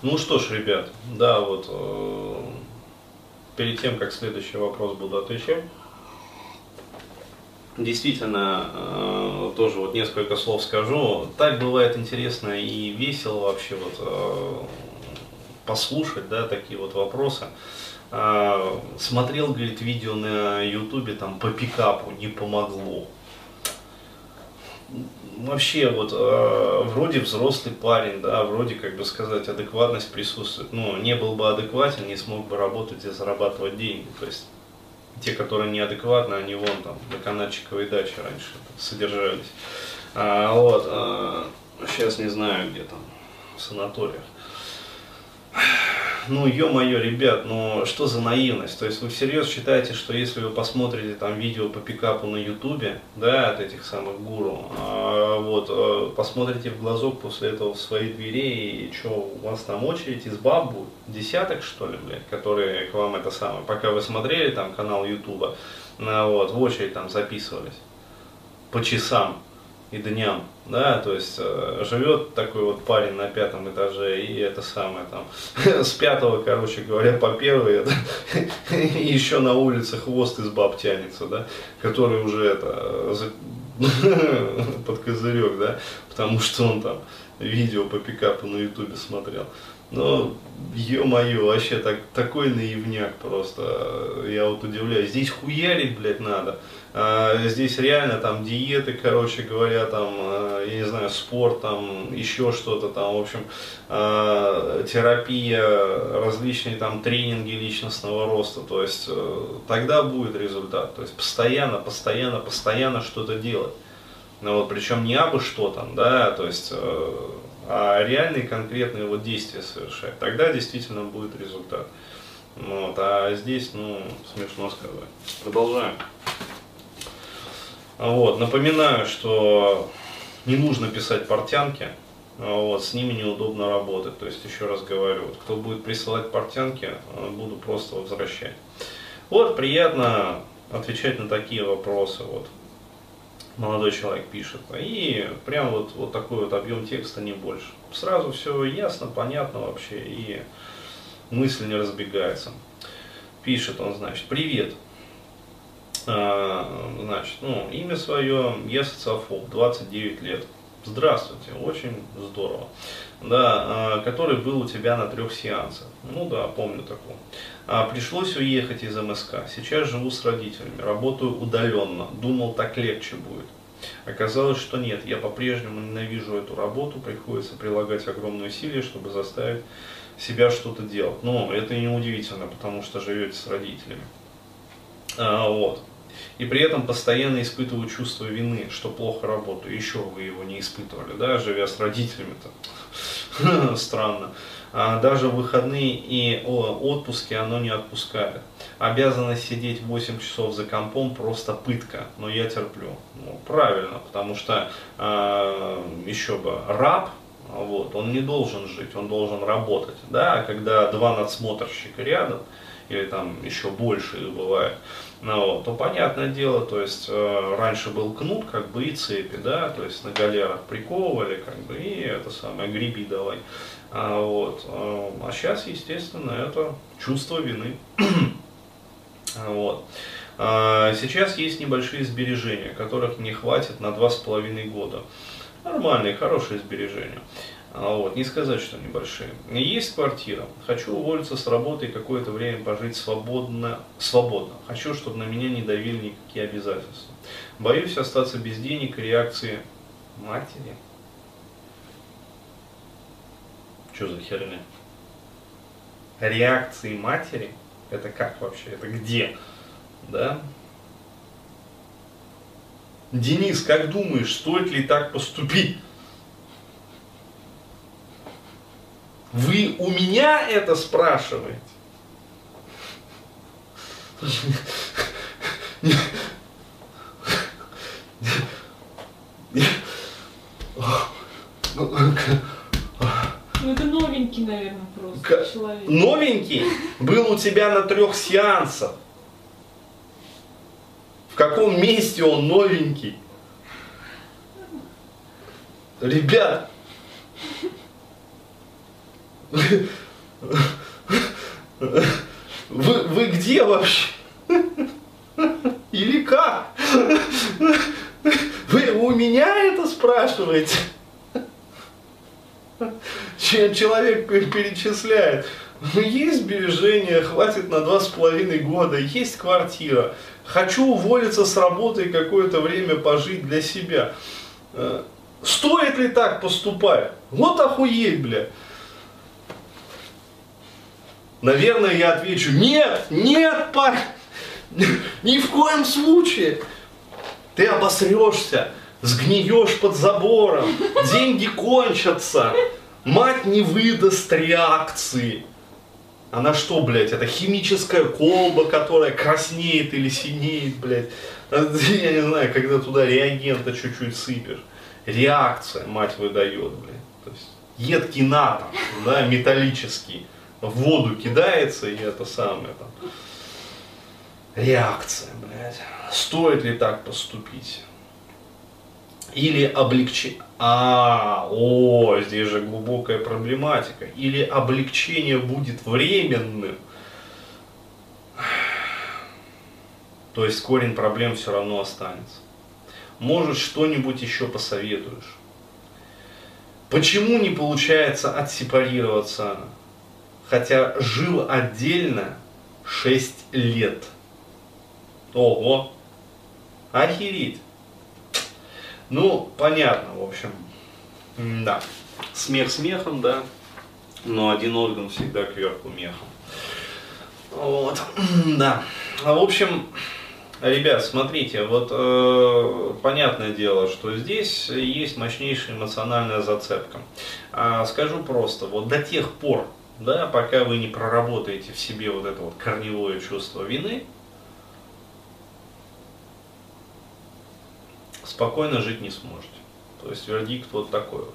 Ну что ж, ребят, да, вот э, перед тем, как следующий вопрос буду отвечать, действительно, э, тоже вот несколько слов скажу. Так бывает интересно и весело вообще вот э, послушать, да, такие вот вопросы. Э, смотрел, говорит, видео на ютубе там по пикапу, не помогло вообще вот э, вроде взрослый парень, да, вроде как бы сказать адекватность присутствует. Ну, не был бы адекватен, не смог бы работать и зарабатывать деньги. То есть те, которые неадекватны, они вон там на канатчиковой даче раньше содержались. А, вот, а, сейчас не знаю где там, в санаториях ну, ё-моё, ребят, ну, что за наивность? То есть вы всерьез считаете, что если вы посмотрите там видео по пикапу на ютубе, да, от этих самых гуру, а, вот, а, посмотрите в глазок после этого в свои двери, и что, у вас там очередь из баб будет? Десяток, что ли, блядь, которые к вам это самое, пока вы смотрели там канал ютуба, ну, вот, в очередь там записывались по часам и дням, да, то есть э, живет такой вот парень на пятом этаже и это самое там с пятого, короче говоря, по первый это, и еще на улице хвост из баб тянется, да, который уже это под козырек, да, потому что он там видео по пикапу на ютубе смотрел. Ну, ё-моё, вообще так, такой наивняк просто, я вот удивляюсь. Здесь хуярить, блядь, надо. А, здесь реально там диеты, короче говоря, там, а, я не знаю, спорт, там, еще что-то там, в общем, а, терапия, различные там тренинги личностного роста, то есть э, тогда будет результат. То есть постоянно, постоянно, постоянно что-то делать. Ну вот, причем не абы что там, да, то есть э, а реальные конкретные вот действия совершать, тогда действительно будет результат. Вот, а здесь, ну, смешно сказать. Продолжаем. Вот, напоминаю, что не нужно писать портянки, вот, с ними неудобно работать. То есть, еще раз говорю, вот, кто будет присылать портянки, буду просто возвращать. Вот, приятно отвечать на такие вопросы. Вот молодой человек пишет. И прям вот, вот такой вот объем текста, не больше. Сразу все ясно, понятно вообще, и мысль не разбегается. Пишет он, значит, привет. А, значит, ну, имя свое, я социофоб, 29 лет. Здравствуйте, очень здорово. Да, а, который был у тебя на трех сеансах. Ну да, помню такого. А, пришлось уехать из МСК. Сейчас живу с родителями, работаю удаленно. Думал, так легче будет. Оказалось, что нет, я по-прежнему ненавижу эту работу, приходится прилагать огромные усилия, чтобы заставить себя что-то делать. Но это не удивительно, потому что живете с родителями. А, вот. И при этом постоянно испытываю чувство вины, что плохо работаю. Еще вы его не испытывали, да, живя с родителями-то. Странно. А даже выходные и отпуски оно не отпускает. Обязанность сидеть 8 часов за компом просто пытка, но я терплю. Ну, правильно, потому что э, еще бы раб, вот, он не должен жить, он должен работать. Да? А когда два надсмотрщика рядом, или там еще больше бывает, ну, вот, то понятное дело, то есть э, раньше был кнут, как бы и цепи, да, то есть на галерах приковывали, как бы, и это самое, греби давай. А, вот, э, а сейчас, естественно, это чувство вины. вот. А, сейчас есть небольшие сбережения, которых не хватит на два с половиной года. Нормальные, хорошие сбережения. А вот, не сказать, что небольшие. Есть квартира. Хочу уволиться с работы и какое-то время пожить свободно. свободно. Хочу, чтобы на меня не давили никакие обязательства. Боюсь остаться без денег и реакции матери. Что за херня? Реакции матери? Это как вообще? Это где? Да? Денис, как думаешь, стоит ли так поступить? Вы у меня это спрашиваете? Ну это новенький, наверное, просто К... человек. Новенький был у тебя на трех сеансах. В каком месте он новенький? Ребят, Вы, вы где вообще? Или как? Вы у меня это спрашиваете? Человек перечисляет. Ну, есть сбережения, хватит на два с половиной года, есть квартира. Хочу уволиться с работы и какое-то время пожить для себя. Э, стоит ли так поступать? Вот охуеть, бля. Наверное, я отвечу, нет, нет, парень, ни в коем случае. Ты обосрешься, сгниешь под забором, деньги кончатся, мать не выдаст реакции. Она что, блядь, это химическая колба, которая краснеет или синеет, блядь. Я не знаю, когда туда реагента чуть-чуть сыпешь. Реакция, мать выдает, блядь. То есть едкий натом, да, металлический в воду кидается, и это самое там. Реакция, блядь. Стоит ли так поступить? Или облегчение. А, о, здесь же глубокая проблематика. Или облегчение будет временным. То есть корень проблем все равно останется. Может, что-нибудь еще посоветуешь. Почему не получается отсепарироваться хотя жил отдельно 6 лет. Ого! Охереть! Ну, понятно, в общем. Да. Смех смехом, да. Но один орган всегда кверху мехом. Вот. Да. А в общем, ребят, смотрите, вот э, понятное дело, что здесь есть мощнейшая эмоциональная зацепка. А, скажу просто, вот до тех пор, да, пока вы не проработаете в себе вот это вот корневое чувство вины, спокойно жить не сможете. То есть вердикт вот такой вот.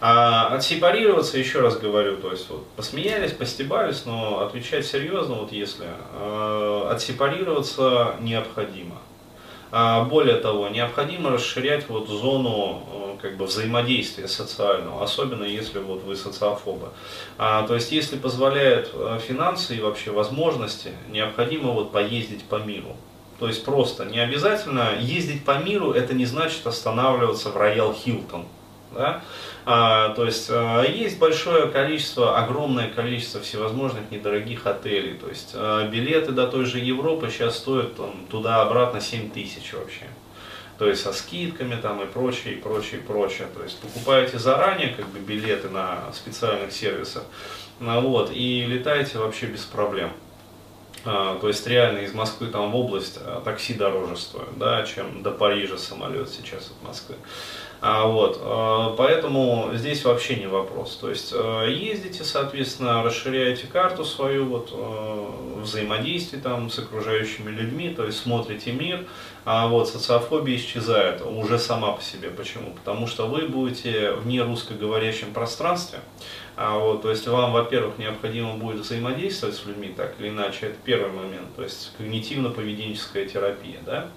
А отсепарироваться, еще раз говорю, то есть вот посмеялись, постебались, но отвечать серьезно, вот если э, отсепарироваться необходимо. А более того, необходимо расширять вот зону э, как бы взаимодействия социального, особенно если вот вы социофобы. А, то есть, если позволяют э, финансы и вообще возможности, необходимо вот поездить по миру. То есть просто не обязательно ездить по миру, это не значит останавливаться в Роял Хилтон. Да? А, то есть а, есть большое количество, огромное количество всевозможных недорогих отелей. То есть а, билеты до той же Европы сейчас стоят туда-обратно 7 тысяч вообще. То есть со скидками там и прочее, и прочее, и прочее. То есть покупаете заранее как бы билеты на специальных сервисах. Ну, вот, и летаете вообще без проблем. А, то есть реально из Москвы там в область а, такси дороже стоит, да, чем до Парижа самолет сейчас от Москвы. А, вот, а, поэтому здесь вообще не вопрос. То есть а, ездите, соответственно, расширяете карту свою, вот, а, взаимодействие там с окружающими людьми, то есть смотрите мир, а вот социофобия исчезает уже сама по себе. Почему? Потому что вы будете в нерусскоговорящем пространстве, а вот, то есть вам, во-первых, необходимо будет взаимодействовать с людьми так или иначе, это первый момент, то есть когнитивно-поведенческая терапия, да.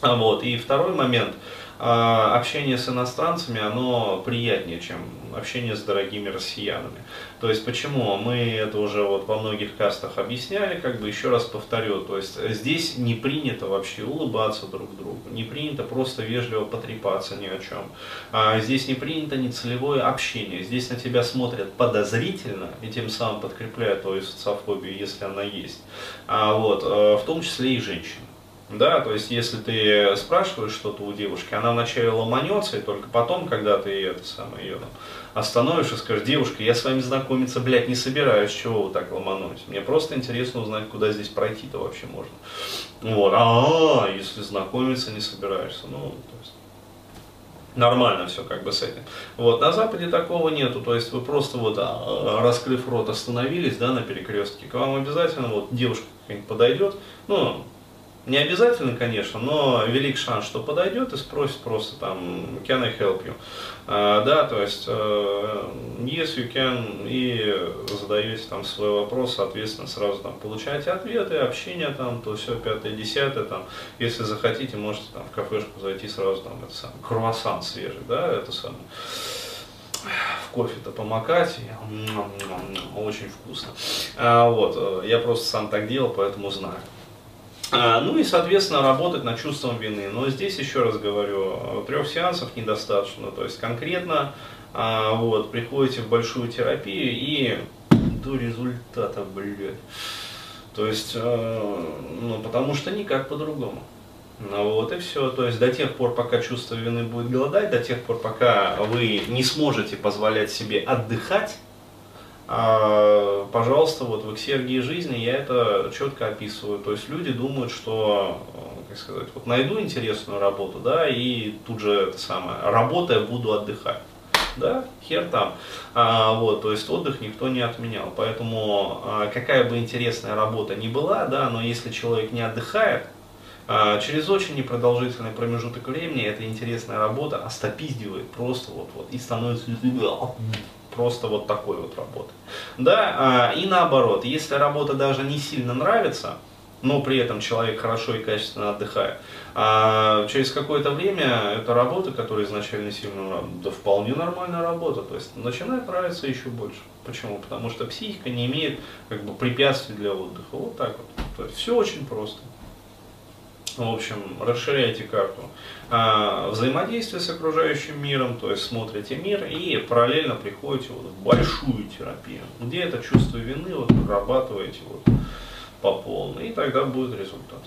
А вот, и второй момент, а, общение с иностранцами, оно приятнее, чем общение с дорогими россиянами. То есть почему? Мы это уже вот во многих кастах объясняли, как бы еще раз повторю, то есть здесь не принято вообще улыбаться друг другу, не принято просто вежливо потрепаться ни о чем. А здесь не принято нецелевое общение, здесь на тебя смотрят подозрительно и тем самым подкрепляют твою социофобию, если она есть. А вот, э, в том числе и женщины. Да, то есть если ты спрашиваешь что-то у девушки, она вначале ломанется, и только потом, когда ты это самое ее остановишь и скажешь, девушка, я с вами знакомиться, блядь, не собираюсь, чего вы так ломанулись? Мне просто интересно узнать, куда здесь пройти-то вообще можно. Вот, а, -а, -а если знакомиться не собираешься, ну, то есть нормально все как бы с этим. Вот, на Западе такого нету, то есть вы просто вот, а, раскрыв рот, остановились, да, на перекрестке, к вам обязательно вот девушка какая-нибудь подойдет, ну, не обязательно, конечно, но велик шанс, что подойдет и спросит просто там, can I help you? А, да, то есть, uh, yes, you can, и задаете там свой вопрос, соответственно, сразу там получаете ответы, общение там, то все, пятое, десятое, там, если захотите, можете там в кафешку зайти сразу там, это самое, круассан свежий, да, это самое. в кофе-то помакать, очень вкусно. А, вот, э, я просто сам так делал, поэтому знаю. А, ну и, соответственно, работать над чувством вины. Но здесь, еще раз говорю, трех сеансов недостаточно. То есть конкретно а, вот, приходите в большую терапию и до результата, блядь. То есть, э, ну, потому что никак по-другому. Ну вот и все. То есть до тех пор, пока чувство вины будет голодать, до тех пор, пока вы не сможете позволять себе отдыхать, а, пожалуйста, вот в эксергии жизни я это четко описываю. То есть люди думают, что, как сказать, вот найду интересную работу, да, и тут же это самое, работая буду отдыхать. Да, хер там. А, вот, то есть отдых никто не отменял. Поэтому а, какая бы интересная работа ни была, да, но если человек не отдыхает, а, через очень непродолжительный промежуток времени эта интересная работа остопиздивает просто вот, вот и становится просто вот такой вот работой. Да, а, и наоборот, если работа даже не сильно нравится, но при этом человек хорошо и качественно отдыхает. А через какое-то время эта работа, которая изначально сильно да вполне нормальная работа, то есть начинает нравиться еще больше. Почему? Потому что психика не имеет как бы препятствий для отдыха. Вот так вот. То есть все очень просто. В общем, расширяйте карту а, взаимодействия с окружающим миром, то есть смотрите мир и параллельно приходите вот в большую терапию, где это чувство вины вот прорабатываете вот по полной, и тогда будет результат.